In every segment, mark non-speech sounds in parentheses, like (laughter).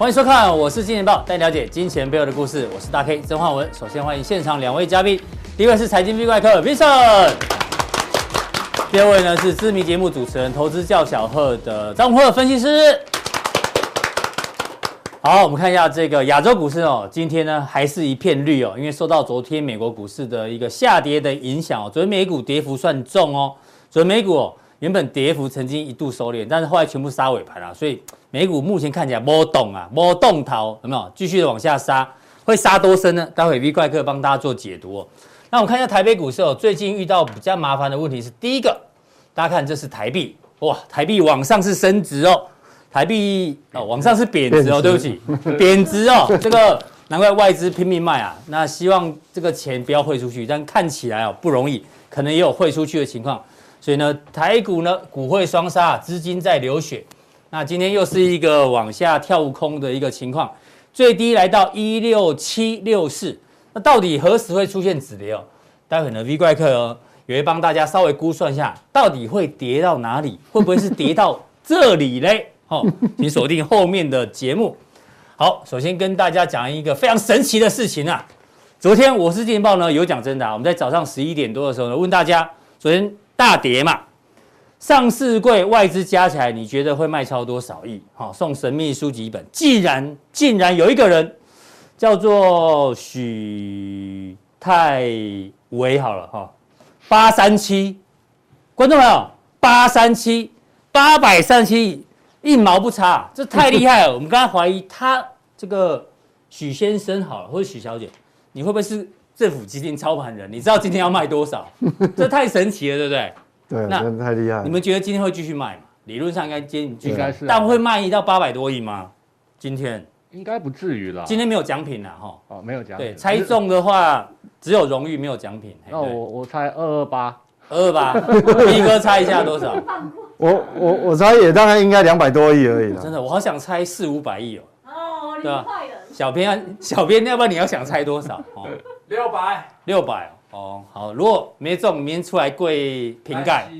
欢迎收看，我是金钱爆，带你了解金钱背后的故事。我是大 K 曾焕文。首先欢迎现场两位嘉宾，第一位是财经 V 怪客 Vincent，第二位呢是知名节目主持人、投资叫小贺的张鹏分析师。好，我们看一下这个亚洲股市哦，今天呢还是一片绿哦，因为受到昨天美国股市的一个下跌的影响哦，昨天美股跌幅算重哦，昨天美股哦原本跌幅曾经一度收敛，但是后来全部杀尾盘啊，所以。美股目前看起来波动啊，波动逃有没有继续的往下杀？会杀多深呢？待会 V 怪客帮大家做解读哦。那我们看一下台北股市哦，最近遇到比较麻烦的问题是，第一个，大家看这是台币哇，台币往上是升值哦，台币哦往上是贬值哦，对不起，贬值哦，这个难怪外资拼命卖啊。那希望这个钱不要汇出去，但看起来哦不容易，可能也有汇出去的情况。所以呢，台股呢股汇双杀，资金在流血。那今天又是一个往下跳空的一个情况，最低来到一六七六四，那到底何时会出现止跌哦？待会呢，V 怪客哦也会帮大家稍微估算一下，到底会跌到哪里？会不会是跌到这里嘞？(laughs) 哦，请锁定后面的节目。好，首先跟大家讲一个非常神奇的事情啊！昨天我是金报呢有奖征答，我们在早上十一点多的时候呢问大家，昨天大跌嘛。上市柜外资加起来，你觉得会卖超多少亿？好，送神秘书籍一本。既然竟然有一个人叫做许泰维，好了哈，八三七，观众朋友，八三七，八百三七亿，一毛不差，这太厉害了。我们刚才怀疑他这个许先生好了，或者许小姐，你会不会是政府基金操盘人？你知道今天要卖多少？这太神奇了，对不对？对，那真的太厉害。你们觉得今天会继续卖吗？理论上应该今应该是，但会卖到八百多亿吗？今天应该不至于了。今天没有奖品了哈。哦，没有奖品。对，猜中的话只有荣誉，没有奖品。那我我猜二二八，二二八。(laughs) 一哥猜一下多少？我我我猜也大概应该两百多亿而已了。真的，我好想猜四五百亿哦。哦，厉害了。小编，小编，要不然你要想猜多少？哦，六百，六百。哦，好，如果没中，明天出来跪瓶盖，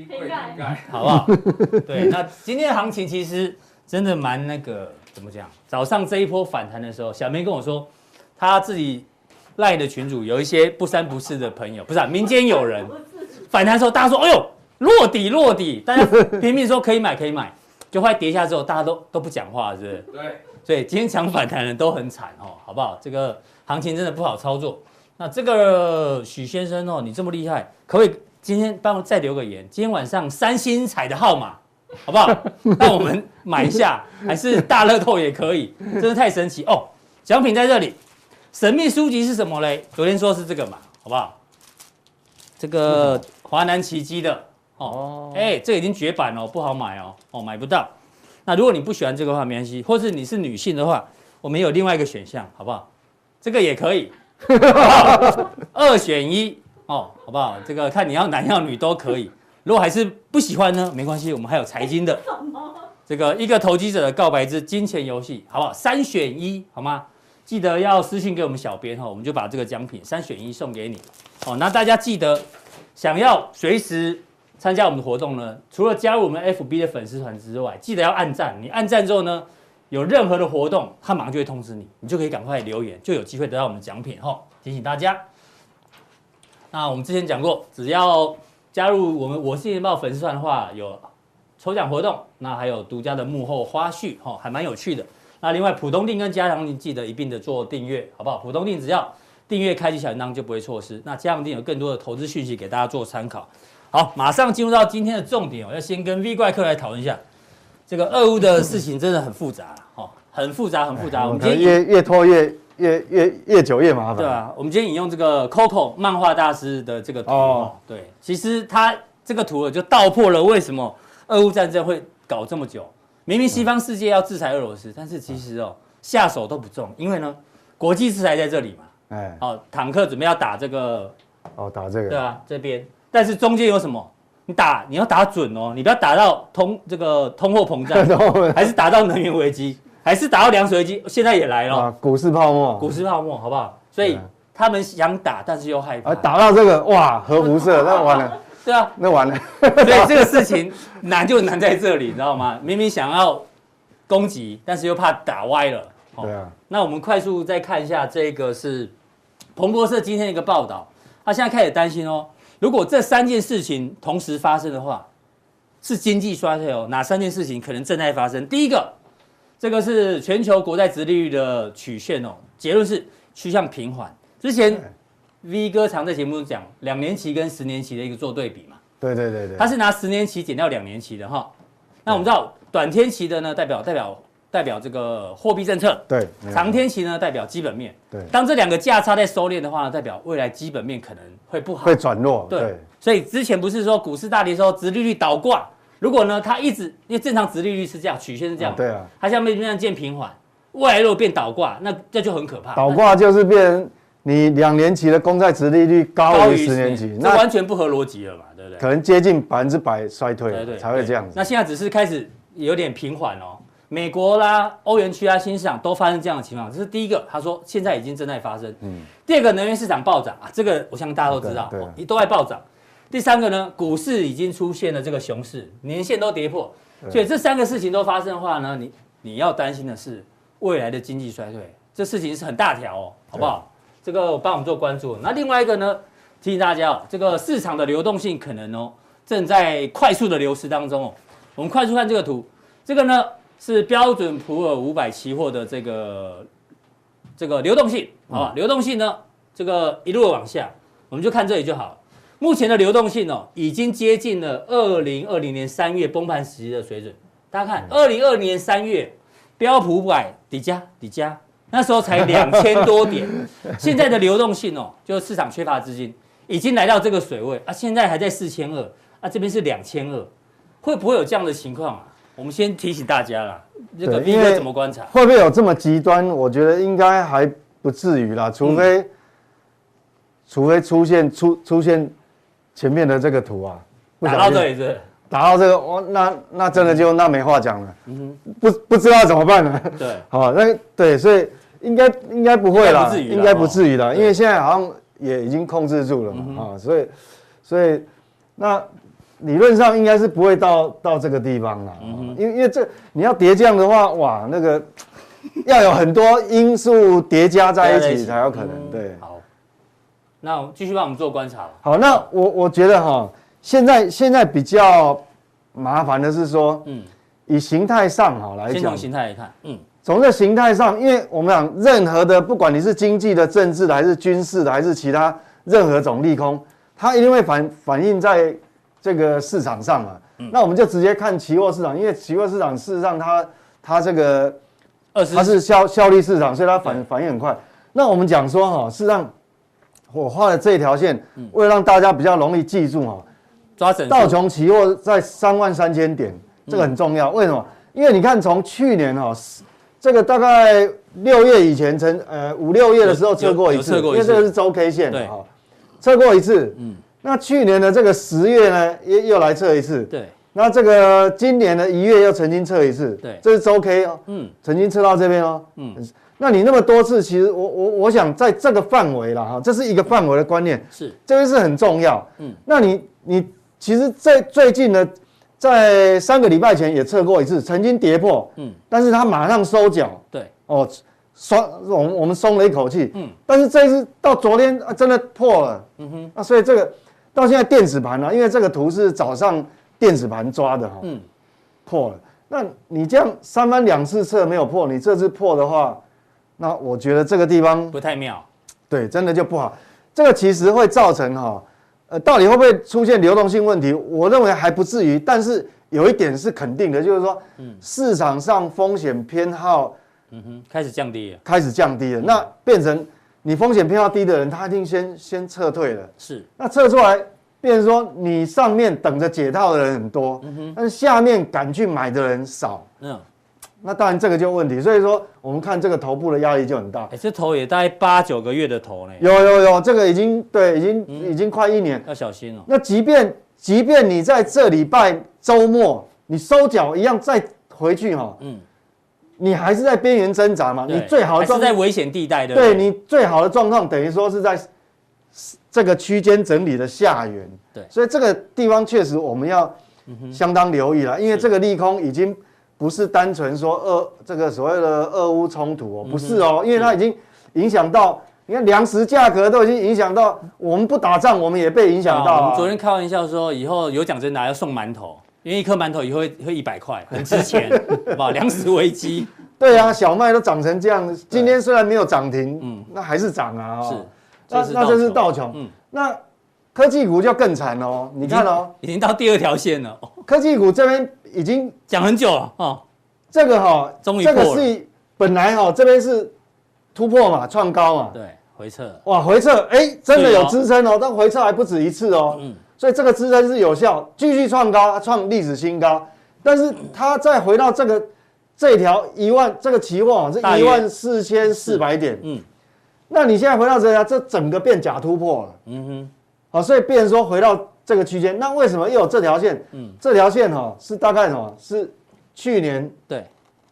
盖，好不好？(laughs) 对，那今天的行情其实真的蛮那个，怎么讲？早上这一波反弹的时候，小明跟我说，他自己赖的群主有一些不三不四的朋友，不是、啊、民间有人反弹的时候，大家说，哎呦，落底落底，大家拼命说可以买可以买，就快跌下之后，大家都都不讲话，是不是？对，所以今天抢反弹的人都很惨哦，好不好？这个行情真的不好操作。那这个许先生哦，你这么厉害，可不可以今天帮我再留个言？今天晚上三星彩的号码，好不好？(laughs) 让我们买一下，还是大乐透也可以，真的太神奇哦！奖品在这里，神秘书籍是什么嘞？昨天说是这个嘛，好不好？这个华南奇迹的哦，哎，这个已经绝版了，不好买哦，哦，买不到。那如果你不喜欢这个的话，没关系，或是你是女性的话，我们有另外一个选项，好不好？这个也可以。二选一哦，好不好？这个看你要男要女都可以。如果还是不喜欢呢，没关系，我们还有财经的。这个一个投机者的告白之金钱游戏，好不好？三选一，好吗？记得要私信给我们小编哈，我们就把这个奖品三选一送给你。哦，那大家记得想要随时参加我们的活动呢，除了加入我们 FB 的粉丝团之外，记得要按赞。你按赞之后呢，有任何的活动，他马上就会通知你，你就可以赶快留言，就有机会得到我们的奖品哈。提醒大家，那我们之前讲过，只要加入我们我是金钱爆粉丝团的话，有抽奖活动，那还有独家的幕后花絮哈，还蛮有趣的。那另外普通錠跟加强錠记得一并的做订阅，好不好？普通錠只要订阅开启小铃铛就不会错失。那加强錠有更多的投资讯息给大家做参考。好，马上进入到今天的重点我，要先跟 V 怪客来讨论一下。这个俄乌的事情真的很复杂哦，很复杂，很复杂。我们今天越越拖越越越越久越麻烦。对啊，我们今天引用这个 Coco 漫画大师的这个图哦，对，其实他这个图就道破了为什么俄乌战争会搞这么久。明明西方世界要制裁俄罗斯，但是其实哦下手都不重，因为呢国际制裁在这里嘛，哎，哦坦克准备要打这个，哦打这个，对啊这边，但是中间有什么？你打你要打准哦，你不要打到通这个 (laughs) 通货膨胀，还是打到能源危机，还是打到粮食危机？现在也来了，啊，股市泡沫，股市泡沫，好不好？所以他们想打，但是又害怕。打到这个哇，核辐射，(laughs) 那完了。对啊，那完了。(laughs) 所以这个事情难就难在这里，你知道吗？明明想要攻击，但是又怕打歪了，哦、对啊。那我们快速再看一下这个是彭博社今天的一个报道，他现在开始担心哦，如果这三件事情同时发生的话，是经济衰退哦。哪三件事情可能正在发生？第一个，这个是全球国债殖利率的曲线哦，结论是趋向平缓。之前 V 哥常在节目中讲两年期跟十年期的一个做对比嘛。对对对对，他是拿十年期减掉两年期的哈。那我们知道短天期的呢，代表代表代表这个货币政策，对，长天期呢代表基本面。对，当这两个价差在收敛的话呢，代表未来基本面可能会不好，会转弱。对，对，所以之前不是说股市大跌的时候，殖利率倒挂，如果呢它一直因为正常殖利率是这样，曲线是这样，啊对啊，它下面这样渐平缓，未来如果变倒挂，那这就很可怕。倒挂就是变。你两年期的公债殖利率高于十年期，那完全不合逻辑了嘛，对不对？可能接近百分之百衰退，才会这样子。那现在只是开始有点平缓哦，美国啦、欧元区啊、新市场都发生这样的情况，这是第一个。他说现在已经正在发生。嗯。第二个，能源市场暴涨啊，这个我相信大家都知道，对，都在暴涨。第三个呢，股市已经出现了这个熊市，年线都跌破，所以这三个事情都发生的话呢，你你要担心的是未来的经济衰退，这事情是很大条哦，好不好？这个我帮我们做关注。那另外一个呢，提醒大家哦，这个市场的流动性可能哦正在快速的流失当中哦。我们快速看这个图，这个呢是标准普尔五百期货的这个这个流动性啊，流动性呢这个一路往下，我们就看这里就好。目前的流动性哦，已经接近了二零二零年三月崩盘时期的水准。大家看，二零二零年三月标普五百底价底价。那时候才两千多点，(laughs) 现在的流动性哦，就是市场缺乏资金，已经来到这个水位啊，现在还在四千二啊，这边是两千二，会不会有这样的情况啊？我们先提醒大家啦，这个应该怎么观察？会不会有这么极端？我觉得应该还不至于啦，除非、嗯、除非出现出出现前面的这个图啊，打到这里是。打到这个，我那那真的就那没话讲了，嗯哼，不不知道怎么办了？对，(laughs) 好，那对，所以应该应该不会啦，应该不至于啦，因为现在好像也已经控制住了嘛，啊，所以所以那理论上应该是不会到到这个地方啦，嗯，因为因为这你要跌降的话，哇，那个 (laughs) 要有很多因素叠加在一起才有可能，对。好，那我继续帮我们做观察。好，那我我觉得哈。现在现在比较麻烦的是说，嗯，以形态上哈来讲，先从形态来看，嗯，从这形态上，因为我们讲任何的，不管你是经济的、政治的，还是军事的，还是其他任何种利空，它一定会反反映在这个市场上嘛。嗯，那我们就直接看期货市场，因为期货市场事实上它它这个它是效效率市场，所以它反反应很快。那我们讲说哈，事实上我画的这条线，为了让大家比较容易记住哈。道琼期货在三万三千点，这个很重要。为什么？因为你看，从去年哈，这个大概六月以前，曾呃五六月的时候测过一次，因为这个是周 K 线的哈，测过一次。嗯，那去年的这个十月呢，又又来测一次。对，那这个今年的一月又曾经测一次。对，这是周 K 哦。嗯，曾经测到这边哦。嗯，那你那么多次，其实我我我想在这个范围了哈，这是一个范围的观念。是，这个是很重要。嗯，那你你。其实，在最近呢，在三个礼拜前也测过一次，曾经跌破，嗯，但是它马上收脚，对，哦，松，我们我们松了一口气，嗯，但是这一次到昨天啊，真的破了，嗯哼，那所以这个到现在电子盘呢、啊，因为这个图是早上电子盘抓的哈，嗯，破了，那你这样三番两次测没有破，你这次破的话，那我觉得这个地方不太妙，对，真的就不好，这个其实会造成哈。呃，到底会不会出现流动性问题？我认为还不至于，但是有一点是肯定的，就是说，嗯，市场上风险偏好，嗯哼，开始降低了，开始降低了。那变成你风险偏好低的人，他一定先先撤退了。是，那撤出来，变成说你上面等着解套的人很多，嗯哼，但是下面敢去买的人少，嗯。那当然这个就有问题，所以说我们看这个头部的压力就很大。哎，这头也大概八九个月的头呢。有有有，这个已经对，已经、嗯、已经快一年。要小心哦。那即便即便你在这礼拜周末你收脚一样再回去哈，嗯，你还是在边缘挣扎嘛。你最好的状态是在危险地带的。对，你最好的状况等于说是在这个区间整理的下缘。对，所以这个地方确实我们要相当留意了，因为这个利空已经。不是单纯说俄这个所谓的俄乌冲突哦，不是哦，因为它已经影响到，你看粮食价格都已经影响到，我们不打仗，我们也被影响到。我们昨天开玩笑说，以后有奖征拿要送馒头，因为一颗馒头以后会会一百块，很值钱，(laughs) 好不好？粮食危机。对啊，小麦都涨成这样，今天虽然没有涨停，嗯，那还是涨啊。是，那那真是道琼，嗯，那。科技股就更惨哦，你看哦，已经到第二条线了。科技股这边已经讲很久了哦。这个哈，终于。这个是本来哈这边是突破嘛，创高嘛。对，回撤。哇，回撤，哎，真的有支撑哦，但回撤还不止一次哦。嗯。所以这个支撑是有效，继续创高，创历史新高。但是它再回到这个这条一万，这个期货是一万四千四百点。嗯。那你现在回到这条，这整个变假突破了。嗯哼。好，所以变成说回到这个区间，那为什么又有这条线？嗯，这条线哈是大概什么？是去年对，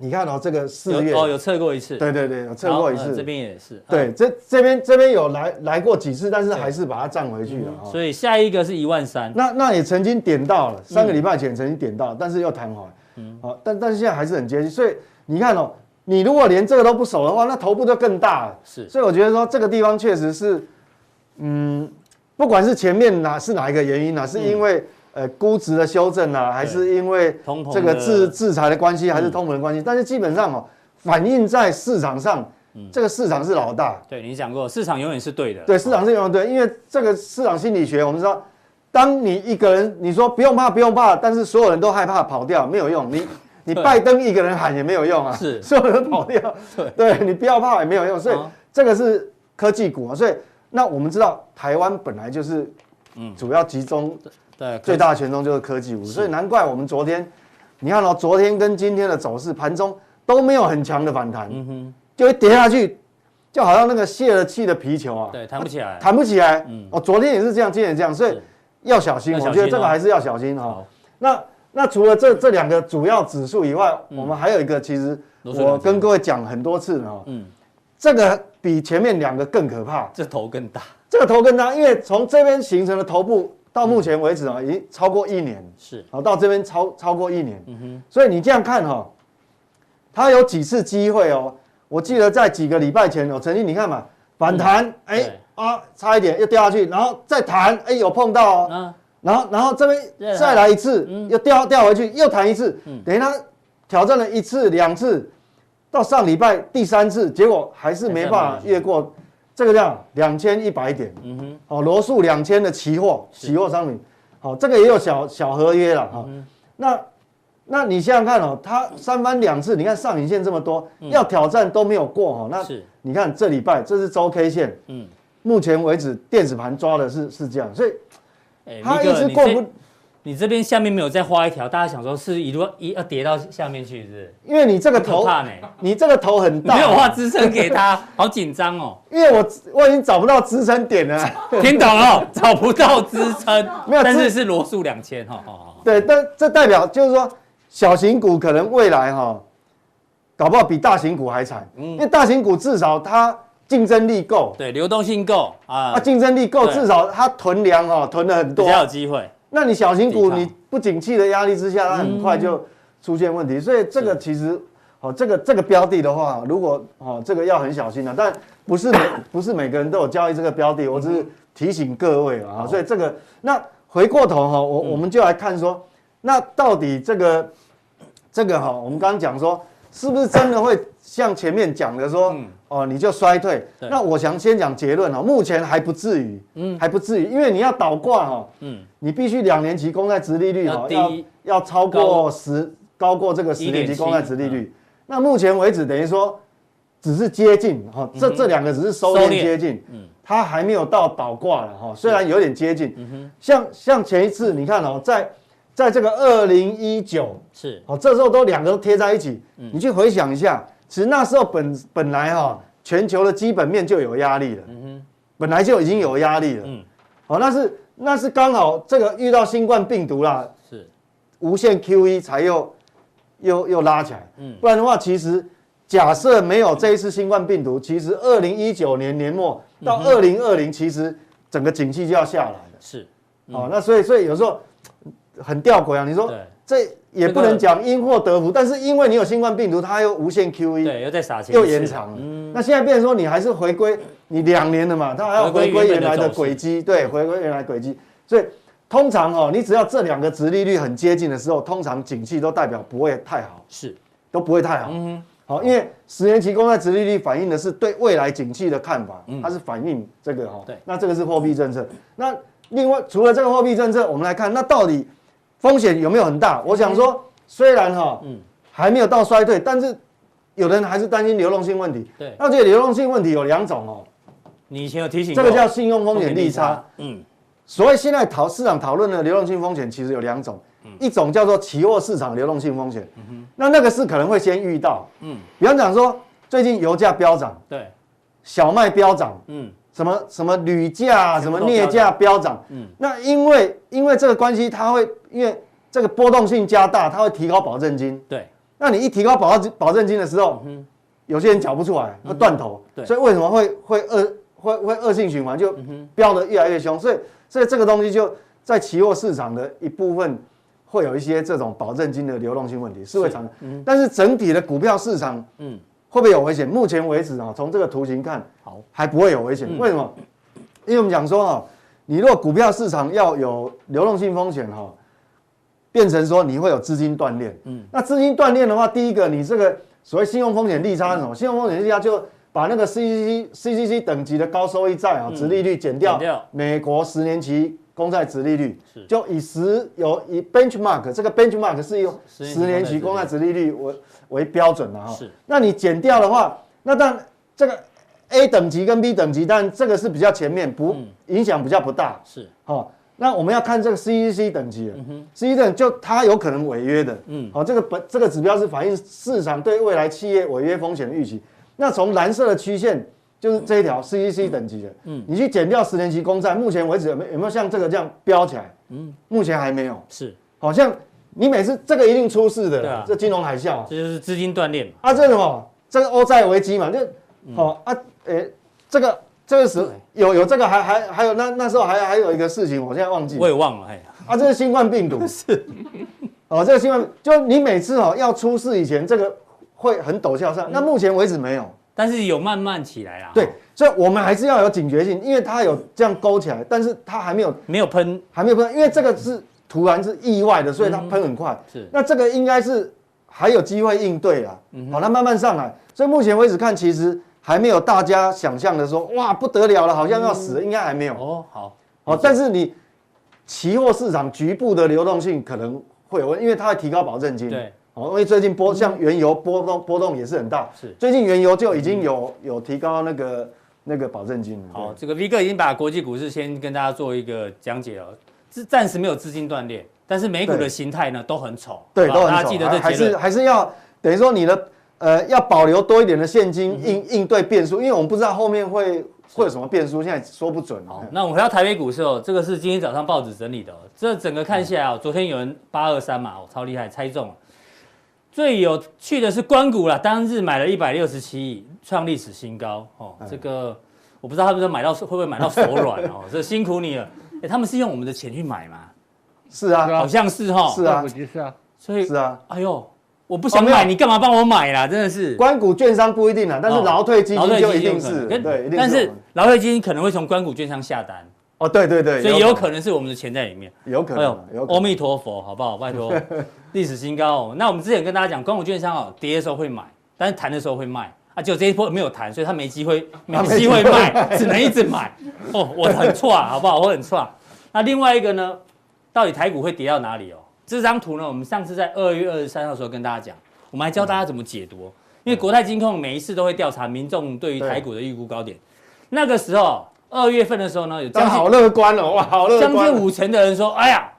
你看哦，这个四月哦有测过一次，对对对，有测过一次，这边也是，对，这这边这边有来来过几次，但是还是把它站回去了。所以下一个是一万三，那那也曾经点到了，三个礼拜前曾经点到，但是又弹回来，嗯，好，但但是现在还是很接近，所以你看哦，你如果连这个都不守的话，那头部就更大了。是，所以我觉得说这个地方确实是，嗯。不管是前面哪是哪一个原因呢？是因为呃估值的修正啊，还是因为这个制制裁的关系，还是通膨的关系？但是基本上哦，反映在市场上，这个市场是老大。对你讲过，市场永远是对的。对，市场是永远对，因为这个市场心理学，我们知道，当你一个人你说不用怕，不用怕，但是所有人都害怕跑掉，没有用。你你拜登一个人喊也没有用啊，是 (laughs) 所有人跑掉。对，对你不要怕也没有用。所以这个是科技股啊，所以。那我们知道，台湾本来就是，嗯，主要集中，对，最大权重就是科技股，所以难怪我们昨天，你看哦，昨天跟今天的走势，盘中都没有很强的反弹，嗯哼，就会跌下去，就好像那个泄了气的皮球啊，对，弹不起来，弹不起来，嗯，哦，昨天也是这样，今天也这样，所以要小心，我觉得这个还是要小心哈。那那除了这这两个主要指数以外，我们还有一个，其实我跟各位讲很多次了，嗯。这个比前面两个更可怕，这头更大，这个头更大，因为从这边形成的头部到目前为止啊，已经超过一年，是，好到这边超超过一年，嗯哼，所以你这样看哈，它有几次机会哦，我记得在几个礼拜前我，曾经你看嘛，反弹，哎啊，差一点又掉下去，然后再弹，哎有碰到哦，然后然后这边再来一次，又掉掉回去，又弹一次，等于它挑战了一次两次。到上礼拜第三次，结果还是没办法越过这个量两千一百点。嗯哼，好，罗素两千的期货，期货商品，好，这个也有小小合约了哈。那那你想想看哦，它三番两次，你看上影线这么多，要挑战都没有过哈。那你看这礼拜这是周 K 线，嗯，目前为止电子盘抓的是是这样，所以它一直过不。你这边下面没有再画一条，大家想说是一路一要跌到下面去，是不是？因为你这个头怕呢，你这个头很大，没有画支撑给他，好紧张哦。(laughs) 因为我我已经找不到支撑点了，(laughs) 听懂了？找不到支撑，(laughs) 没有，但是是罗素两千哈，对，但这代表就是说小型股可能未来哈，搞不好比大型股还惨，嗯，因为大型股至少它竞争力够，对，流动性够啊，它竞争力够，至少它囤粮哈，囤了很多，比较有机会。那你小型股，你不景气的压力之下，它很快就出现问题。所以这个其实，哦，这个这个标的的话，如果哦这个要很小心的，但不是每 (coughs) 不是每个人都有交易这个标的，我只是提醒各位啊。所以这个那回过头哈，我我们就来看说，那到底这个这个哈，我们刚刚讲说，是不是真的会像前面讲的说？哦，你就衰退。那我想先讲结论哦，目前还不至于，嗯，还不至于，因为你要倒挂哈，嗯，你必须两年期公债值利率哈要要超过十，高过这个十年期公债值利率。那目前为止等于说只是接近哈，这这两个只是收敛接近，嗯，它还没有到倒挂了哈，虽然有点接近，嗯哼，像像前一次你看哦，在在这个二零一九是。哦，这时候都两个都贴在一起，你去回想一下。其实那时候本本来哈，全球的基本面就有压力了，嗯哼，本来就已经有压力了，嗯，好，那是那是刚好这个遇到新冠病毒啦，是，无限 QE 才又又又拉起来，嗯，不然的话，其实假设没有这一次新冠病毒，其实二零一九年年末到二零二零，其实整个景气就要下来了，是，哦，那所以所以有时候。很吊诡啊！你说对这也不能讲因祸得福，但是因为你有新冠病毒，它又无限 QE，对，又在撒钱，又延长了。嗯，那现在变成说你还是回归你两年了嘛，它还要回归原来的轨迹，对，回归原来轨迹。所以通常哦，你只要这两个殖利率很接近的时候，通常景气都代表不会太好，是都不会太好。嗯好，因为十年期公债殖利率反映的是对未来景气的看法，它是反映这个哈。对，那这个是货币政策。那另外除了这个货币政策，我们来看，那到底风险有没有很大？我想说，虽然哈，嗯，还没有到衰退，但是有的人还是担心流动性问题。对，那这个流动性问题有两种哦。你以前有提醒，这个叫信用风险利差。嗯，所谓现在讨市场讨论的流动性风险，其实有两种。一种叫做期货市场流动性风险，那那个是可能会先遇到，嗯，比方讲说最近油价飙涨，对，小麦飙涨，嗯，什么什么铝价、什么镍价飙涨，嗯，那因为因为这个关系，它会因为这个波动性加大，它会提高保证金，对，那你一提高保证保证金的时候，有些人缴不出来，会断头，对，所以为什么会会恶会会恶性循环，就飙得越来越凶，所以所以这个东西就在期货市场的一部分。会有一些这种保证金的流动性问题是会产生，嗯、但是整体的股票市场，嗯，会不会有危险？目前为止啊，从这个图形看，好，还不会有危险。为什么？因为我们讲说哈，你如果股票市场要有流动性风险哈，变成说你会有资金断裂，嗯，那资金断裂的话，第一个你这个所谓信用风险利差是什么？信用风险利差就把那个 CCC CCC 等级的高收益债啊，殖利率减掉，美国十年期。公债殖利率就以十有以 benchmark 这个 benchmark 是用十年期公债殖利率为为标准了哈。是，那你减掉的话，那当然这个 A 等级跟 B 等级，但这个是比较前面，不影响比较不大。是，好，那我们要看这个 CCC 等级，CCC 等就它有可能违约的。嗯，好，这个本这个指标是反映市场对未来企业违约风险的预期。那从蓝色的曲线。就是这一条 CCC 等级的，嗯，你去减掉十年期公债，目前为止有没有有没有像这个这样飙起来？嗯，目前还没有。是，好像你每次这个一定出事的，这金融海啸，这就是资金断裂嘛。啊，这什么？这个欧债危机嘛，就，好啊，诶，这个这个时有有这个还还还有那那时候还还有一个事情，我现在忘记，我也忘了，哎，啊，这是新冠病毒，(laughs) 是，哦，这个新冠就你每次哦要出事以前，这个会很陡峭上，那目前为止没有。但是有慢慢起来啦，对，所以我们还是要有警觉性，因为它有这样勾起来，但是它还没有没有喷，还没有喷，因为这个是突然是意外的，所以它喷很快。是，那这个应该是还有机会应对啊，好，它慢慢上来，所以目前为止看，其实还没有大家想象的说，哇，不得了了，好像要死了，应该还没有。哦，好，好，但是你期货市场局部的流动性可能会有问，因为它会提高保证金。对。因为最近波像原油波动波动也是很大，是最近原油就已经有有提高那个那个保证金了。好，这个 V 哥已经把国际股市先跟大家做一个讲解了，是暂时没有资金断裂，但是美股的形态呢都很丑，对，都很丑，还是还是要等于说你的呃要保留多一点的现金应应对变数，因为我们不知道后面会会有什么变数，现在说不准。哦，那我们回到台北股市哦，这个是今天早上报纸整理的，这整个看下来哦，昨天有人八二三嘛，哦，超厉害，猜中了。最有趣的是官股啦，当日买了一百六十七亿，创历史新高哦。这个我不知道他们说买到会不会买到手软哦，(laughs) 这辛苦你了。哎，他们是用我们的钱去买吗？是啊，好像是哈。是啊，是啊。所以是啊，哎呦，我不想买，你干嘛帮我买啦？真的是。关股券商不一定啊，但是劳退基金就一定是。对，但是劳退基金可能会从关股券商下单。哦，对对对，所以有可能是我们的钱在里面，有可能。有阿弥陀佛，好不好？拜托，(laughs) 历史新高哦。那我们之前跟大家讲，关股券商哦，跌的时候会买，但是弹的时候会卖啊。就这一波没有弹，所以他没机会，没机会卖，(laughs) 只能一直买。哦，我很错，好不好？我很错。那另外一个呢，到底台股会跌到哪里哦？这张图呢，我们上次在二月二十三号的时候跟大家讲，我们还教大家怎么解读，因为国泰金控每一次都会调查民众对于台股的预估高点，那个时候。二月份的时候呢，有将近好乐观哦，哇，好乐观，将近五成的人说，哎呀，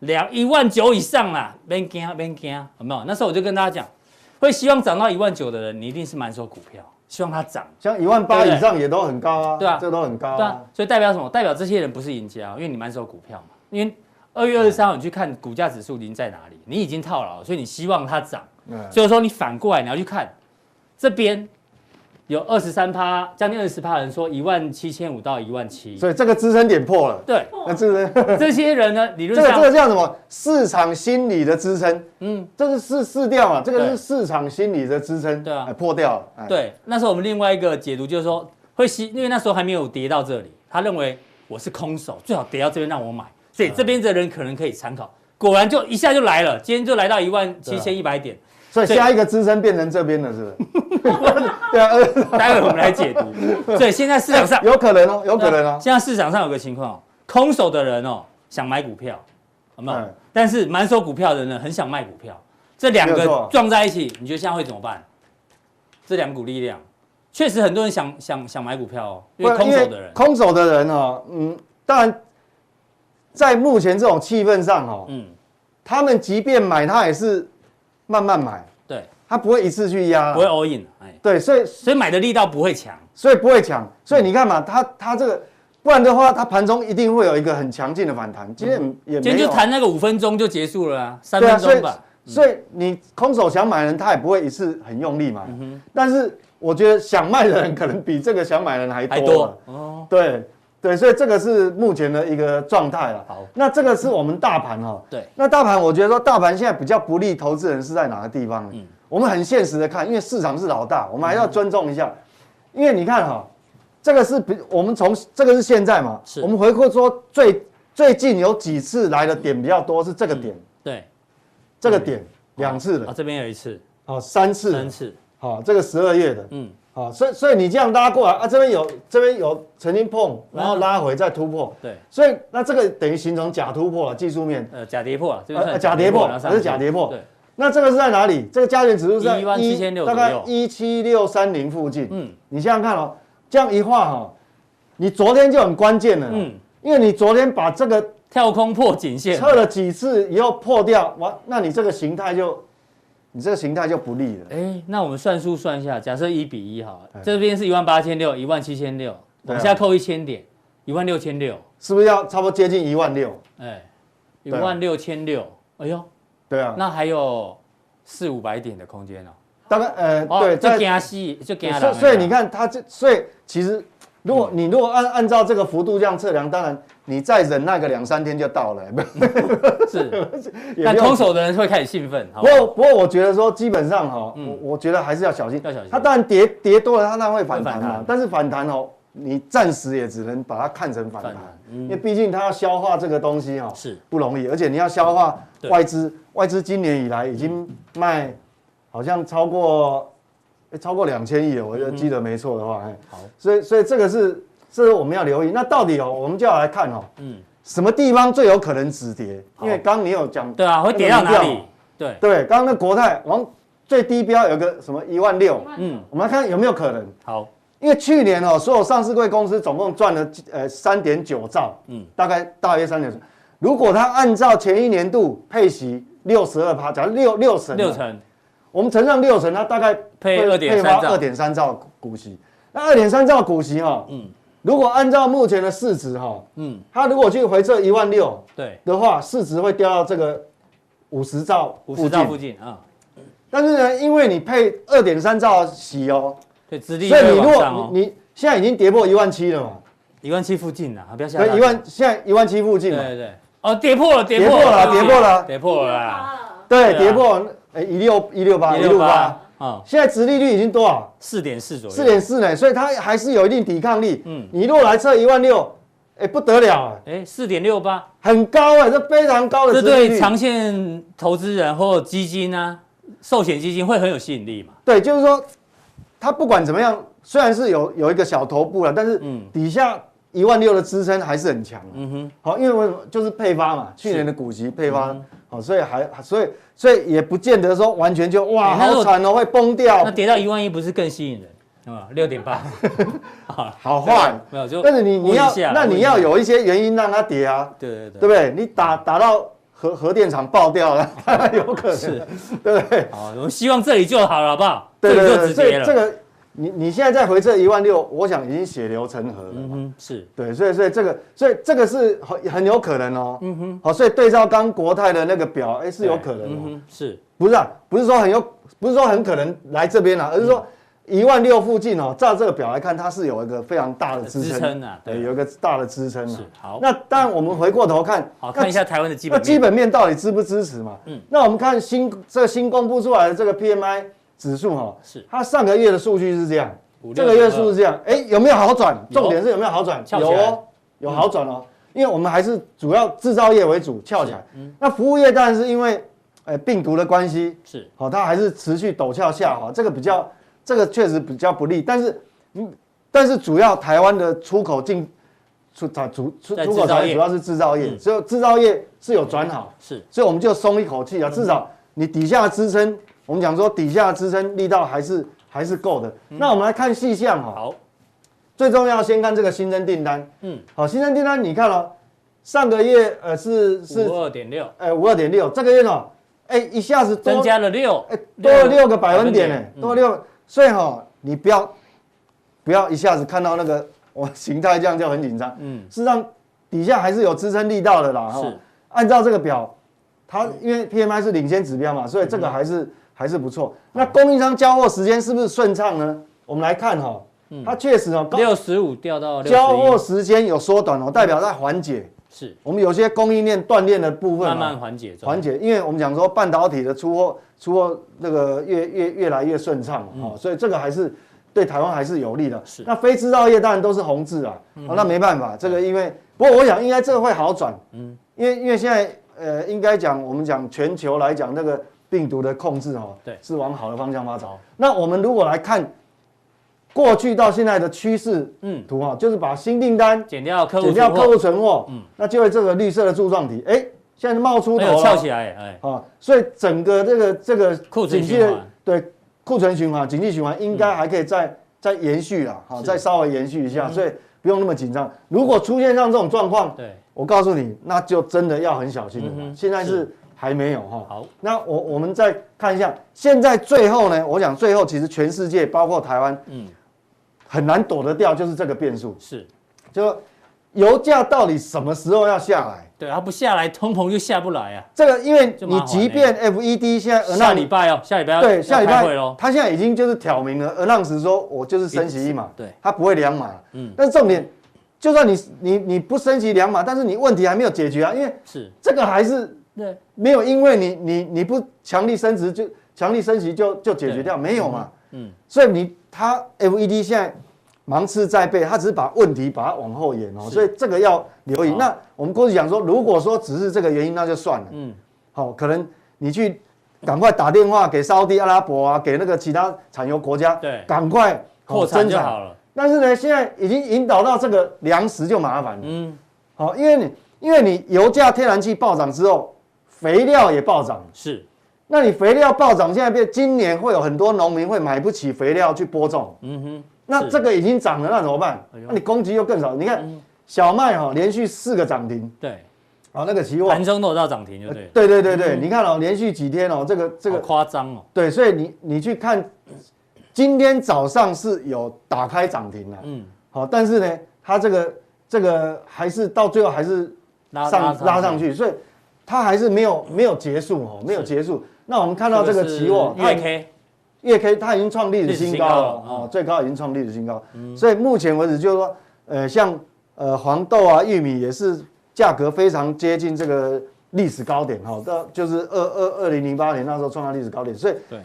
两一万九以上啦，别惊别惊，有没有？那时候我就跟大家讲，会希望涨到一万九的人，你一定是满手股票，希望它涨，像一万八以上也都很高啊，对啊，这都很高啊，对啊，所以代表什么？代表这些人不是赢家，因为你满手股票嘛，因为二月二十三号你去看股价指数已经在哪里，你已经套牢，所以你希望它涨，所以说你反过来你要去看这边。有二十三趴，将近二十趴人说一万七千五到一万七，所以这个支撑点破了。对，那支撑 (laughs) 这些人呢，理论上这个这个叫什么？市场心理的支撑。嗯，这是市市调嘛？这个是市场心理的支撑。对啊哎破掉了。哎，对，那时候我们另外一个解读就是说，会吸，因为那时候还没有跌到这里，他认为我是空手，最好跌到这边让我买，所以这边的人可能可以参考。果然就一下就来了，今天就来到一万七千一百点。所以下一个支撑变成这边了，是不是？(laughs) 对啊，待会我们来解读。(laughs) 所以现在市场上有可能哦，有可能哦。现在市场上有个情况，空手的人哦想买股票，有没有？嗯但是满手股票的人呢很想卖股票，这两个撞在一起，你觉得现在会怎么办？这两股力量，确实很多人想想想买股票哦，因为空手的人，空手的人哦，嗯，当然，在目前这种气氛上哦，嗯，他们即便买，他也是慢慢买，对，他不会一次去压，不会 all in，哎，对，所以所以买的力道不会强，所以不会强，所以你看嘛，他他这个，不然的话，他盘中一定会有一个很强劲的反弹。今天也今天就谈那个五分钟就结束了啊，三分钟吧，所以你空手想买的人，他也不会一次很用力买。但是我觉得想卖的人可能比这个想买的人还多。还多。哦，对对，所以这个是目前的一个状态了。好，那这个是我们大盘哈。对，那大盘我觉得说大盘现在比较不利投资人是在哪个地方呢？嗯。我们很现实的看，因为市场是老大，我们还要尊重一下。因为你看哈，这个是比我们从这个是现在嘛，是。我们回顾说最最近有几次来的点比较多是这个点，对，这个点两次的，啊这边有一次，哦三次，三次，好这个十二月的，嗯，好，所以所以你这样拉过来啊，这边有这边有曾经碰，然后拉回再突破，对，所以那这个等于形成假突破了，技术面。呃假跌破了，这个呃假跌破还是假跌破对，那这个是在哪里？这个加权指数在17,600大概一七六三零附近。嗯，你想想看哦，这样一画哈，你昨天就很关键了。嗯嗯，因为你昨天把这个跳空破颈线，测了几次以后破掉，哇，那你这个形态就，你这个形态就不利了。哎，那我们算数算一下，假设一比一好了，哎这边是一万八千六，一万七千六，对啊往下扣一千点，一万六千六，是不是要差不多接近一万六？哎，一万六千六，哎呦，对啊，那还有四五百点的空间哦。大概呃哦，对，就在惊死，就惊人。所以所以你看它这，所以其实如果你如果按按照这个幅度这样测量，当然你再忍耐个两三天就到了。是，(laughs) 但空手的人会开始兴奋。好不过不过我觉得说基本上哈，嗯我我觉得还是要小心。要小心它当然跌跌多了，它当然会反弹嘛。但是反弹哦，你暂时也只能把它看成反弹反，嗯因为毕竟它要消化这个东西哈，是不容易，而且你要消化外资，外资今年以来已经卖好像超过，诶超过两千亿了，我就记得没错的话，哎，好，所以所以这个是这是我们要留意。那到底哦，我们就要来看哦，嗯，什么地方最有可能止跌？因为刚刚你有讲，对啊，会跌到哪里？对，对，刚刚那国泰往最低标有个什么一万六，嗯，我们来看有没有可能？好，因为去年哦，所有上市贵公司总共赚了呃三点九兆，嗯嗯，大概大约三点。如果它按照前一年度配息六十二趴，假如六六成，六，成，我们乘上六成，它大概配会2.3兆配发二点三兆股息。那二点三兆股息哈，嗯。如果按照目前的市值哈，嗯，它如果去回撤一万六对，的话，市值会掉到这个五十兆附近。五十兆附。近啊，但是呢，因为你配二点三兆息哦，对，殖利率所以你如果你你现在已经跌破一万七了嘛，一万七附近啊，不要吓大家对，一万现在一万七附近嘛，对对对，哦，跌破了，跌跌破了，跌破了，跌破了，对，跌破，哎，一六一六八一六八，啊，现在殖利率已经多少？四点四左右，四点四呢，所以它还是有一定抵抗力。嗯嗯，你如果来测一万六，哎，不得了啊，哎，四点六八，很高哎，这非常高的这殖利率。对长线投资人或基金啊，寿险基金会很有吸引力嘛？对，就是说，它不管怎么样，虽然是有有一个小头部了，但是嗯底下一万六的支撑还是很强。嗯哼，好，因为为什么就是配发嘛，去年的股息配发嗯，好，所以还所以所以也不见得说完全就哇好惨哦，会崩掉那，跌到一万一不是更吸引人啊？六点八，(laughs) 好好坏。没有就，但是你你要那你要，有一些原因让它跌啊，对对对对不对？你打打到核核电厂爆掉了，(laughs) 当然有可能，是，(laughs) 对不对？好，我们希望这里就好了，好不好？对对对，这里就这个你你现在再回测一万六，我想已经血流成河了。嗯哼，是，对，所以所以这个，所以这个是很很有可能哦。嗯哼，好，所以对照刚国泰的那个表，哎，是有可能哦。嗯哼，是，不是啊，不是说很有，不是说很可能来这边啊，而是说一万六附近哦，照这个表来看，它是有一个非常大的支撑支撑啊，对，有一个大的支撑啊。是好。那当然，我们回过头看，好看一下台湾的基本面。那基本面到底支不支持嘛？嗯。那我们看新这个新公布出来的这个 PMI 指数哈，是它上个月的数据是这样，这个月数是这样，哎，有没有好转？重点是有没有好转？有哦，有好转哦。因为我们还是主要制造业为主，翘起来。嗯。那服务业当然是因为。哎，病毒的关系是好，它还是持续陡峭下滑，这个比较，这个确实比较不利。但是，嗯，但是主要台湾的出口进出它出出出口产业主要是制造业，所以制造业是有转好，是，所以我们就松一口气啊，至少你底下的支撑，我们讲说底下支撑力道还是还是够的。那我们来看细项哈，好，最重要先看这个新增订单，嗯，好，新增订单你看了，上个月呃是是五二点六，哎五二点六，这个月呢？哎，一下子增加了六，哎，多了六个百分点呢，多了六，所以哈，你不要不要一下子看到那个 (laughs) 我形态这样就很紧张，嗯，事实上底下还是有支撑力道的啦，哈，按照这个表，它因为 PMI 是领先指标嘛，所以这个还是还是不错。那供应商交货时间是不是顺畅呢？我们来看哈，它确实哦，六十五掉到交货时间有缩短哦，代表在缓解。是。我们有些供应链断裂的部分慢慢缓解，缓解，因为我们讲说半导体的出货出货那个越越越来越顺畅啊，所以这个还是对台湾还是有利的。是。那非制造业当然都是红字啊，那没办法，这个因为不过我想应该这个会好转，嗯，因为因为现在呃应该讲我们讲全球来讲那个病毒的控制哦，对，是往好的方向发展。那我们如果来看。过去到现在的趋势，嗯，图哈，就是把新订单减掉客户，减掉客户存货，嗯，那就会这个绿色的柱状体，哎，现在冒出头了，翘起来，哎，啊，所以整个这个这个库存循环，对，库存循环、经济循环应该还可以再再延续了，哈，再稍微延续一下，所以不用那么紧张。如果出现像这种状况，对，我告诉你，那就真的要很小心了。现在是还没有哈，好，那我我们再看一下，现在最后呢，我想最后其实全世界包括台湾，嗯。很难躲得掉，就是这个变数。是，就油价到底什么时候要下来？对，它不下来，通膨就下不来啊。这个，因为你即便 FED 现在下礼拜哦，下礼拜要对下礼拜。他现在已经就是挑明了，而浪时说我就是升息一码，对，他不会两码。嗯，但是重点，就算你你你不升级两码，但是你问题还没有解决啊，因为是这个还是对没有，因为你你你不强力升值就强力升息就就解决掉没有嘛？嗯，所以你。它 FED 现在芒刺在背，它只是把问题把它往后延哦，所以这个要留意。那我们过去讲说，如果说只是这个原因，那就算了。嗯，好，可能你去赶快打电话给沙地阿拉伯啊，给那个其他产油国家，对，赶快扩产就好了。但是呢，现在已经引导到这个粮食就麻烦了。嗯，好，因为你因为你油价、天然气暴涨之后，肥料也暴涨。是。那你肥料暴涨，现在变今年会有很多农民会买不起肥料去播种。嗯哼，那这个已经涨了，那怎么办？那你供给又更少。你看小麦哈，连续四个涨停。对，啊那个期货盘中都有到涨停，就对。对对对对，你看哦，连续几天哦，这个这个夸张哦。对，所以你你去看，今天早上是有打开涨停了。嗯，好，但是呢，它这个这个还是到最后还是上拉上去，所以它还是没有没有结束哦，没有结束。那我们看到这个期货月 K，月 K 它已经创历史新高了哦，最高已经创历史新高，所以目前为止就是说，呃，像呃黄豆啊、玉米也是价格非常接近这个历史高点哈，到就是二二二零零八年那时候创下历史高点，所以对，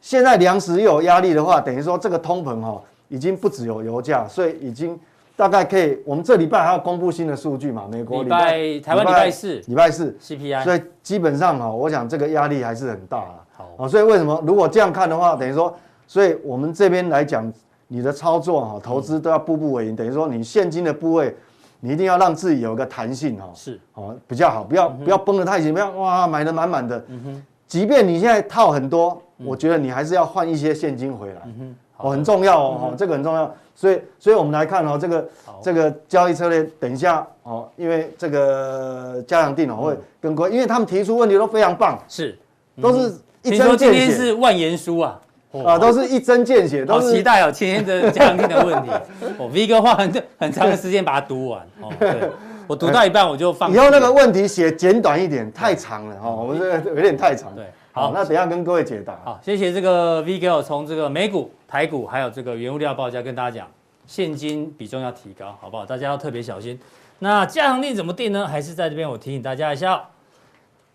现在粮食又有压力的话，等于说这个通膨哈已经不只有油价，所以已经。大概可以，我们这礼拜还要公布新的数据嘛？美国礼拜台湾礼拜四，礼拜四 CPI，所以基本上哈，我想这个压力还是很大了。好，所以为什么如果这样看的话，等于说，所以我们这边来讲，你的操作哈，投资都要步步为营，等于说你现金的部位，你一定要让自己有个弹性哈，是哦比较好，不要不要绷得太紧，不要哇买的满满的。嗯哼，即便你现在套很多，我觉得你还是要换一些现金回来。嗯哼，哦很重要哦，这个很重要。所以，所以我们来看哦，这个这个交易策略，等一下哦，因为这个嘉良定哦会跟各位，因为他们提出问题都非常棒，是，都是一针见血。今天是万言书啊，啊，都是一针见血，都是期待哦，今天的嘉良定的问题，我，(laughs) V 哥花很很长的时间把它读完，哦，对，我读到一半我就放。以后那个问题写简短一点，太长了哦，我们这个有点太长。对，好，那等一下跟各位解答。好，谢谢这个 V 哥从这个美股、台股还有这个原物料报价跟大家讲，现金比重要提高，好不好？大家要特别小心。那加行定怎么定呢？还是在这边我提醒大家一下，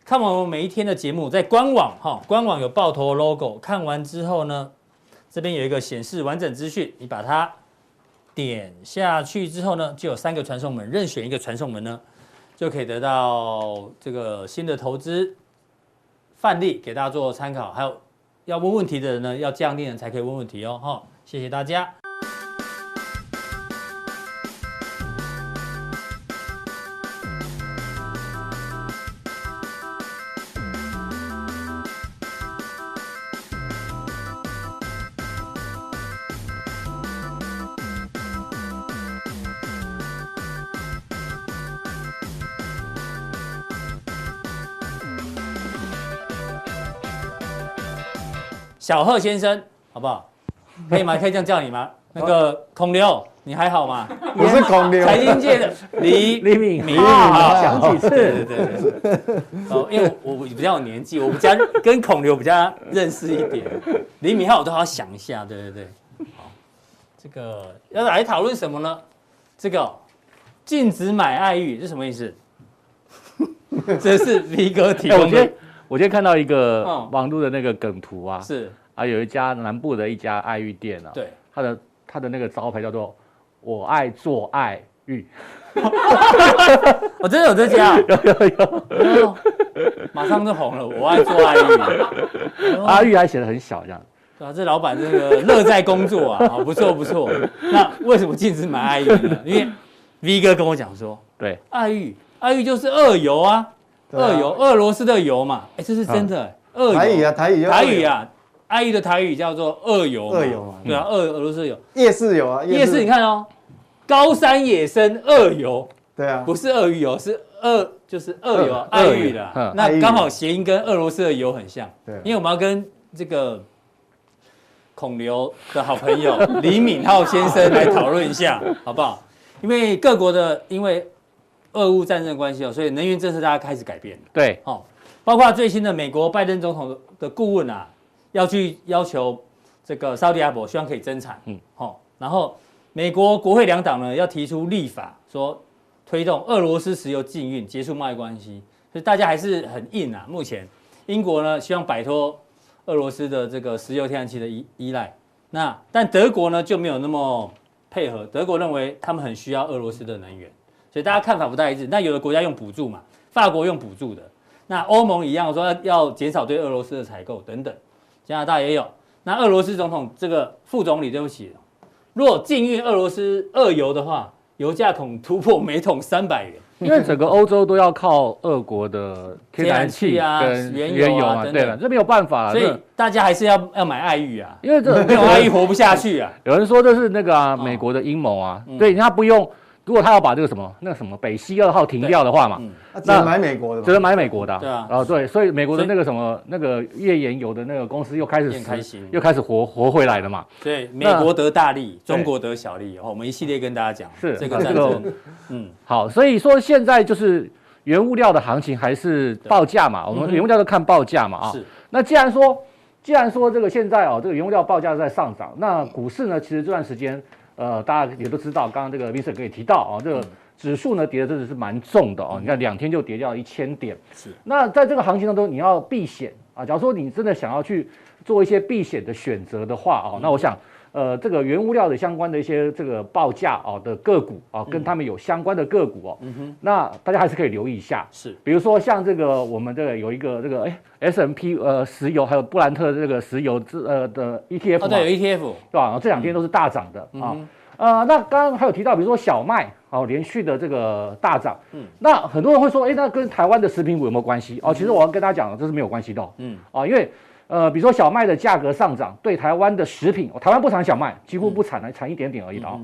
看完我们每一天的节目，在官网哈，官网有爆头 logo，看完之后呢，这边有一个显示完整资讯，你把它点下去之后呢，就有三个传送门，任选一个传送门呢，就可以得到这个新的投资范例给大家做参考。还有要问问题的人呢，要这样的人才可以问问题哦，哈，谢谢大家。小贺先生，好不好？可以吗？(laughs) 可以这样叫你吗？那个孔刘，你还好吗？我是孔刘，财经界的李 (laughs) 李敏敏镐，讲几次？对对对。哦，因为我我比较有年纪，我比较跟孔刘比较认识一点。李敏镐我都好想一下，对对对。好，这个要来讨论什么呢？这个禁止买爱玉，是什么意思？(laughs) 这是 V 哥提供的。我今天看到一个网络的那个梗图啊，是。啊，有一家南部的一家爱玉店啊，对，他的他的那个招牌叫做“我爱做爱玉”，我 (laughs) 真的有这家，(laughs) 有有有，马上就红了，“我爱做爱玉”，(laughs) 爱玉还写的很小这样，对啊，这老板这个乐在工作啊，好不错不错。那为什么禁止买爱玉呢？因为 V 哥跟我讲说，对，爱玉爱玉就是二油啊。俄油，俄罗斯的油嘛，哎，这是真的。俄台语啊，台语，台语啊，阿姨的台语叫做俄油，俄油嘛，对啊，俄俄罗斯油，夜市油啊，夜市。你看哦，高山野生俄油，对啊，不是鳄鱼油，是俄，就是俄油，爱玉的，那刚好谐音跟俄罗斯的油很像，对，因为我们要跟这个孔刘的好朋友李敏镐先生来讨论一下，(laughs) 好不好？因为各国的，因为。俄乌战争的关系哦，所以能源政策大家开始改变。对，哦，包括最新的美国拜登总统的顾问啊，要去要求这个沙特阿拉伯希望可以增产，嗯，好，然后美国国会两党呢要提出立法，说推动俄罗斯石油禁运，结束贸易关系，所以大家还是很硬啊。目前英国呢希望摆脱俄罗斯的这个石油天然气的依依赖，那但德国呢就没有那么配合，德国认为他们很需要俄罗斯的能源。所以大家看法不太一致，那有的国家用补助嘛，法国用补助的，那欧盟一样说要要减少对俄罗斯的采购等等，加拿大也有。那俄罗斯总统这个副总理对不起，如果禁运俄罗斯俄油的话，油价恐突破每桶三百元，因为整个欧洲都要靠俄国的天然气啊、原油啊等等，对了，这没有办法，所以大家还是要要买爱玉啊，因为这没有爱玉活不下去啊。(laughs) 有人说这是那个啊美国的阴谋啊，对，他不用。如果他要把这个什么那个什么北溪二号停掉的话嘛，那只能买美国的，只能买美国的。对啊，哦对，所以美国的那个什么那个页岩油的那个公司又开始开心，又开始活活回来了嘛。对，美国得大利，中国得小利。我们一系列跟大家讲是这个战争。嗯，好，所以说现在就是原物料的行情还是报价嘛，我们原物料都看报价嘛啊。是。那既然说既然说这个现在哦这个原物料报价在上涨，那股市呢其实这段时间呃大家也都知道，刚刚这个 Vincent 可以提到啊这个。指数呢跌的真的是蛮重的哦，你看两天就跌掉一千点。是，那在这个行情当中，你要避险啊。假如说你真的想要去做一些避险的选择的话哦，那我想，呃，这个原物料的相关的一些这个报价哦的个股啊，跟他们有相关的个股哦，嗯哼，那大家还是可以留意一下。是，比如说像这个我们这个有一个这个哎 S M P 呃石油还有布兰特这个石油这呃的 ETF 哦，对，有 ETF 对吧？这两天都是大涨的啊。呃，那刚刚还有提到，比如说小麦。哦，连续的这个大涨，嗯，那很多人会说，哎，那跟台湾的食品股有没有关系？哦，其实我要跟大家讲，这是没有关系的，哦，嗯，啊，因为呃，比如说小麦的价格上涨，对台湾的食品，台湾不产小麦，几乎不产了，产一点点而已的啊，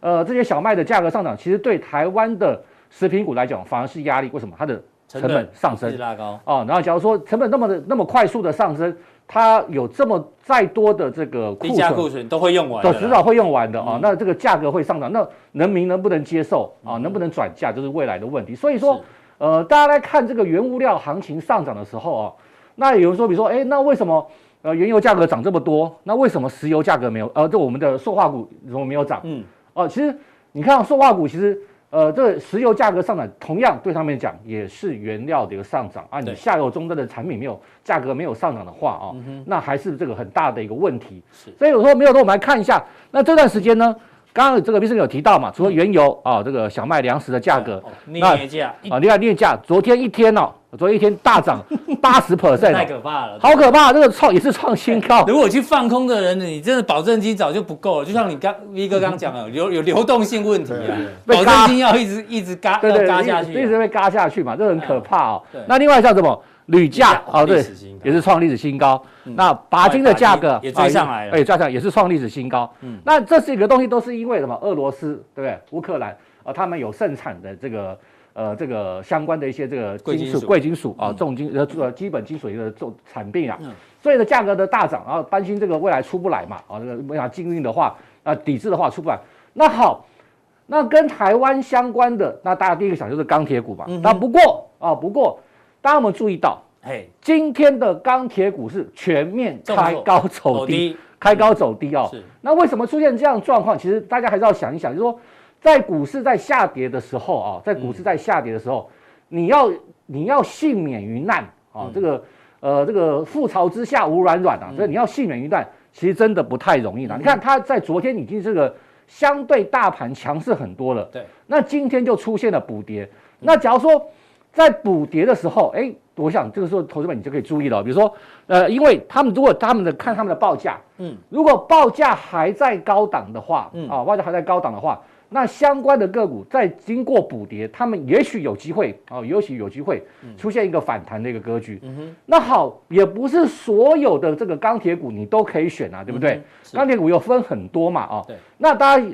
呃，这些小麦的价格上涨，其实对台湾的食品股来讲反而是压力，为什么？它的成本上升，拉高哦。然后假如说成本那么的那么快速的上升，它有这么再多的这个库存库存都会用完，都迟早会用完的啊。那这个价格会上涨，那人民能不能接受啊？能不能转嫁，就是未来的问题。所以说，呃，大家来看这个原物料行情上涨的时候啊，那有人说，比如说，哎，那为什么呃原油价格涨这么多？那为什么石油价格没有？呃，就我们的塑化股怎么没有涨？嗯，哦，其实你看塑化股其实。呃，这个石油价格上涨，同样对他们讲也是原料的一个上涨啊。你下游终端的产品没有价格没有上涨的话啊，那还是这个很大的一个问题。是，所以有时候没有说，我们来看一下，那这段时间呢，刚刚这个毕生有提到嘛，除了原油啊，这个小麦粮食的价格，镍价啊，另外镍价昨天一天哦。昨天一天大涨 (laughs) 八十 percent，太可怕了，好可怕！这个创也是创新高。(laughs) 如果去放空的人，你真的保证金早就不够了。就像你刚 V 哥刚讲的，有有流动性问题啊，保证金要一直一直嘎，对对，嘎下去，一直被嘎下去嘛，这很可怕哦。那另外像什么铝价哦，对，也是创历史新高。那钯金的价格也追上来了，哎，追上也是创历史新高。嗯，那这是一个东西，都是因为什么？俄罗斯对不对？乌克兰啊，他们有盛产的这个。呃，这个相关的一些这个金属、贵金属啊，重金呃呃基本金属一个重产品啊，所以呢价格的大涨，然后担心这个未来出不来嘛，啊，这个未来禁运的话，啊抵制的话出不来。那好，那跟台湾相关的，那大家第一个想就是钢铁股嘛。那不过啊，不过大家有没有注意到，嘿，今天的钢铁股是全面开高走低，开高走低哦。是。那为什么出现这样状况？其实大家还是要想一想，就是说。在股市在下跌的时候啊，在股市在下跌的时候，你要你要幸免于难啊，这个呃这个覆巢之下无完卵啊，所以你要幸免于难，其实真的不太容易了。你看它在昨天已经这个相对大盘强势很多了，对，那今天就出现了补跌。那假如说在补跌的时候，哎，我想这个时候投资们你就可以注意了，比如说呃，因为他们如果他们的看他们的报价，嗯，如果报价还在高档的话，嗯啊，报价还在高档的话。那相关的个股在经过补跌，他们也许有机会啊，也许有机会出现一个反弹的一个格局。嗯哼。那好，也不是所有的这个钢铁股你都可以选啊，对不对？钢铁股又分很多嘛，啊。对。那大家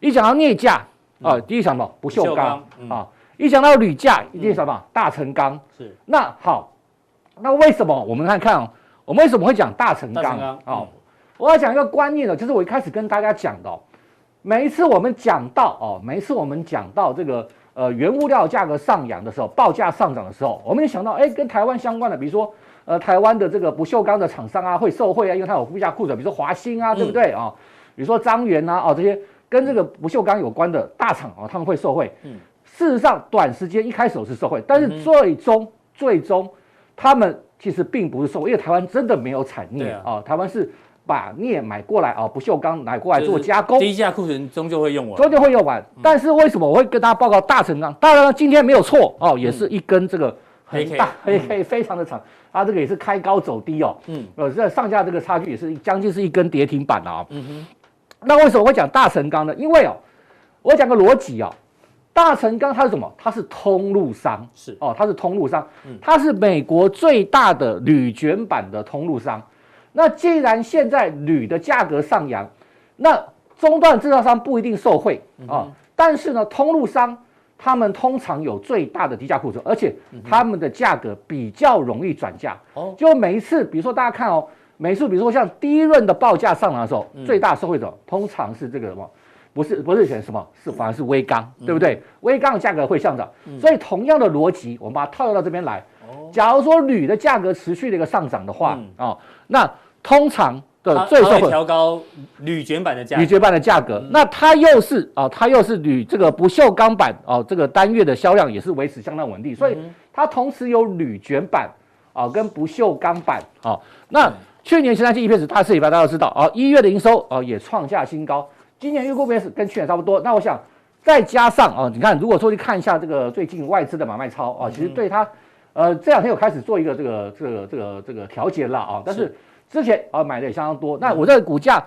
一讲到镍价啊，第一想到不锈钢啊，一想到铝价，一定什么大成钢。是。那好，那为什么我们看看，我们为什么会讲大成钢啊？我要讲一个观念呢，就是我一开始跟大家讲的。每一次我们讲到哦，每一次我们讲到这个呃原物料价格上扬的时候，报价上涨的时候，我们也想到哎，跟台湾相关的，比如说呃台湾的这个不锈钢的厂商啊会受惠啊，因为它有估价库存，比如说华兴啊，对不对啊、哦？比如说张元啊，哦这些跟这个不锈钢有关的大厂啊、哦，他们会受惠。嗯，事实上短时间一开始是受惠，但是最终最终他们其实并不是受惠，因为台湾真的没有产镍啊、哦，台湾是。把镍买过来啊，不锈钢买过来做加工，低价库存终究会用完，终究会用完。但是为什么我会跟大家报告大成钢？当然了，今天没有错哦，也是一根这个很大黑 K，非常的长，它这个也是开高走低哦。嗯，呃，这上下这个差距也是将近是一根跌停板啊。嗯哼，那为什么会讲大成钢呢？因为哦，我讲个逻辑啊，大成钢它是什么？它是通路商，是哦，它是通路商，它是美国最大的铝卷板的通路商。那既然现在铝的价格上扬，那中段制造商不一定受惠啊。但是呢，通路商他们通常有最大的低价库存，而且他们的价格比较容易转嫁。哦，就每一次，比如说大家看哦，每次比如说像第一轮的报价上涨的时候，最大受惠者通常是这个什么？不是不是选什么？是反而是微钢，对不对？微钢的价格会上涨。所以同样的逻辑，我们把它套用到这边来。假如说铝的价格持续的一个上涨的话，啊，那通常的最受惠调高铝卷板的价，铝卷板的价格，那它又是啊，它又是铝这个不锈钢板哦，这个单月的销量也是维持相当稳定，所以它同时有铝卷板啊跟不锈钢板啊。那去年前三季 EPS 大势已发，大家都知道啊，一月的营收啊也创下新高，今年预估 EPS 跟去年差不多。那我想再加上啊，你看如果说去看一下这个最近外资的买卖超啊，其实对它。呃，这两天有开始做一个这个这个这个这个调节了啊，但是之前啊买的也相当多。那我这个股价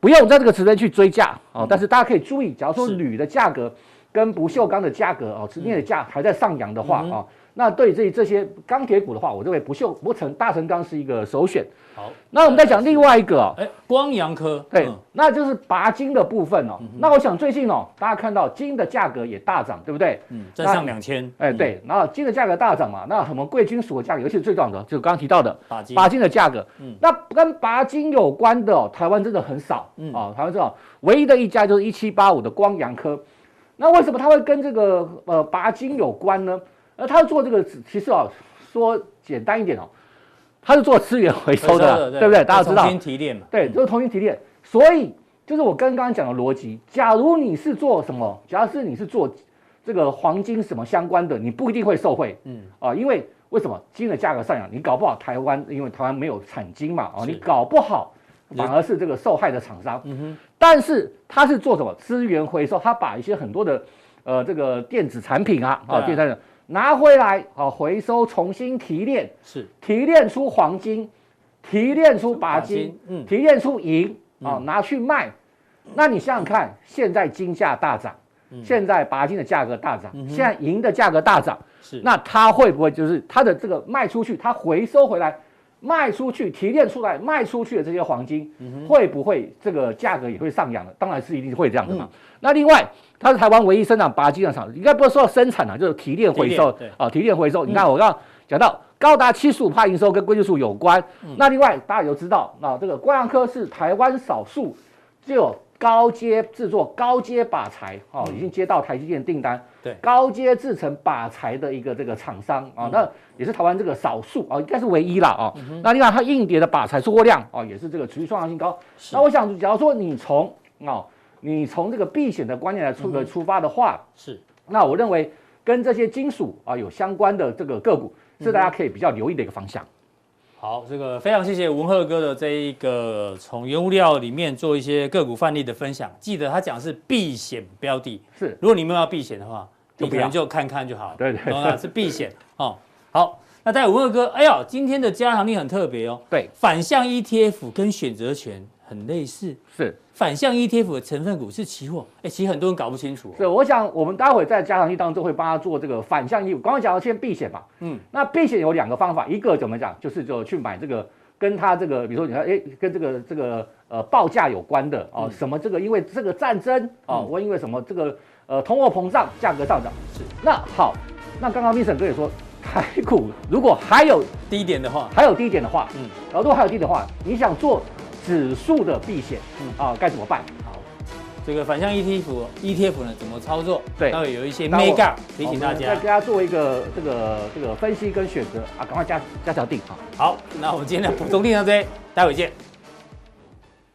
不用在这个时间去追价啊，但是大家可以注意，假如说铝的价格跟不锈钢的价格啊，镍的价还在上扬的话啊，那对这这些钢铁股的话，我认为不锈不成大成钢是一个首选。好，那我们再讲另外一个哦，哎，光阳科，对，嗯、那就是拔金的部分哦。嗯、那我想最近哦，大家看到金的价格也大涨，对不对？嗯，站上两千。哎，对，然后金的价格大涨嘛，那什么贵金属的价格，尤其是最重要的，就是刚刚提到的拔金，拔金的价格。嗯，那跟拔金有关的哦，台湾真的很少。嗯，啊，台湾这种唯一的一家就是一七八五的光阳科。那为什么它会跟这个呃拔金有关呢？那它做这个其实啊，说简单一点哦。他是做资源回收的，对，对不对？大家知道。重新提炼嘛。对，就是重新提炼。所以就是我刚刚讲的逻辑。假如你是做什么？假如是你是做这个黄金什么相关的，你不一定会受贿。嗯。啊，因为为什么金的价格上扬？你搞不好台湾，因为台湾没有产金嘛。啊，你搞不好反而是这个受害的厂商。嗯哼。但是他是做什么？资源回收，他把一些很多的呃这个电子产品啊啊电子产品。拿回来啊，回收重新提炼，是。提炼出黄金，提炼出钯金，嗯，提炼出银啊，拿去卖。那你想想看，现在金价大涨，现在钯金的价格大涨，现在银的价格大涨，是。那它会不会就是它的这个卖出去，它回收回来卖出去，提炼出来卖出去的这些黄金，会不会这个价格也会上扬的？当然是一定会这样的嘛。那另外。它是台湾唯一生产鈀金的厂，应该不是说生产啊，就是提炼回收啊，提炼回收。你看我刚刚讲到高达七十五帕营收跟贵金属有关。嗯、那另外大家也都知道，那这个光阳科是台湾少数就有高阶制作高阶靶材啊，已经接到台积电订单。对，高阶制成靶材的一个这个厂商啊，那也是台湾这个少数啊，应该是唯一了啊。嗯、那另外它硬碟的靶材出货量啊，也是这个持续创造性高。那我想，假如说你从啊。你从这个避险的观念来出个出发的话，是，那我认为跟这些金属啊有相关的这个个股是大家可以比较留意的一个方向。好，这个非常谢谢文鹤哥的这一个从原物料里面做一些个股范例的分享。记得他讲是避险标的，是，如果你们要避险的话，你可能就看看就好。对对，(laughs) 是避险哦。好，那在文鹤哥，哎呀，今天的加强力很特别哦。对，反向 ETF 跟选择权很类似，是。反向 ETF 的成分股是期货，哎，其实很多人搞不清楚。是，我想我们待会在加强力当中会帮他做这个反向 ETF。刚刚讲到先避险嘛，嗯，那避险有两个方法，一个怎么讲，就是就去买这个跟他这个，比如说你看，哎，跟这个这个呃报价有关的哦，什么这个因为这个战争哦，我因为什么这个呃通货膨胀价格上涨。是，那好，那刚刚 Vincent 哥也说，台股如果还有低点的话，还有低点的话，嗯，然后如果还有低点的话，你想做？指数的避险，嗯啊，该怎么办？好，这个反向 ETF，ETF 呢怎么操作？对，待会有一些 mega 提醒大家，再给大家做一个这个这个分析跟选择啊，赶快加加条定。啊，好，那我们今天的补充定到这，待会见。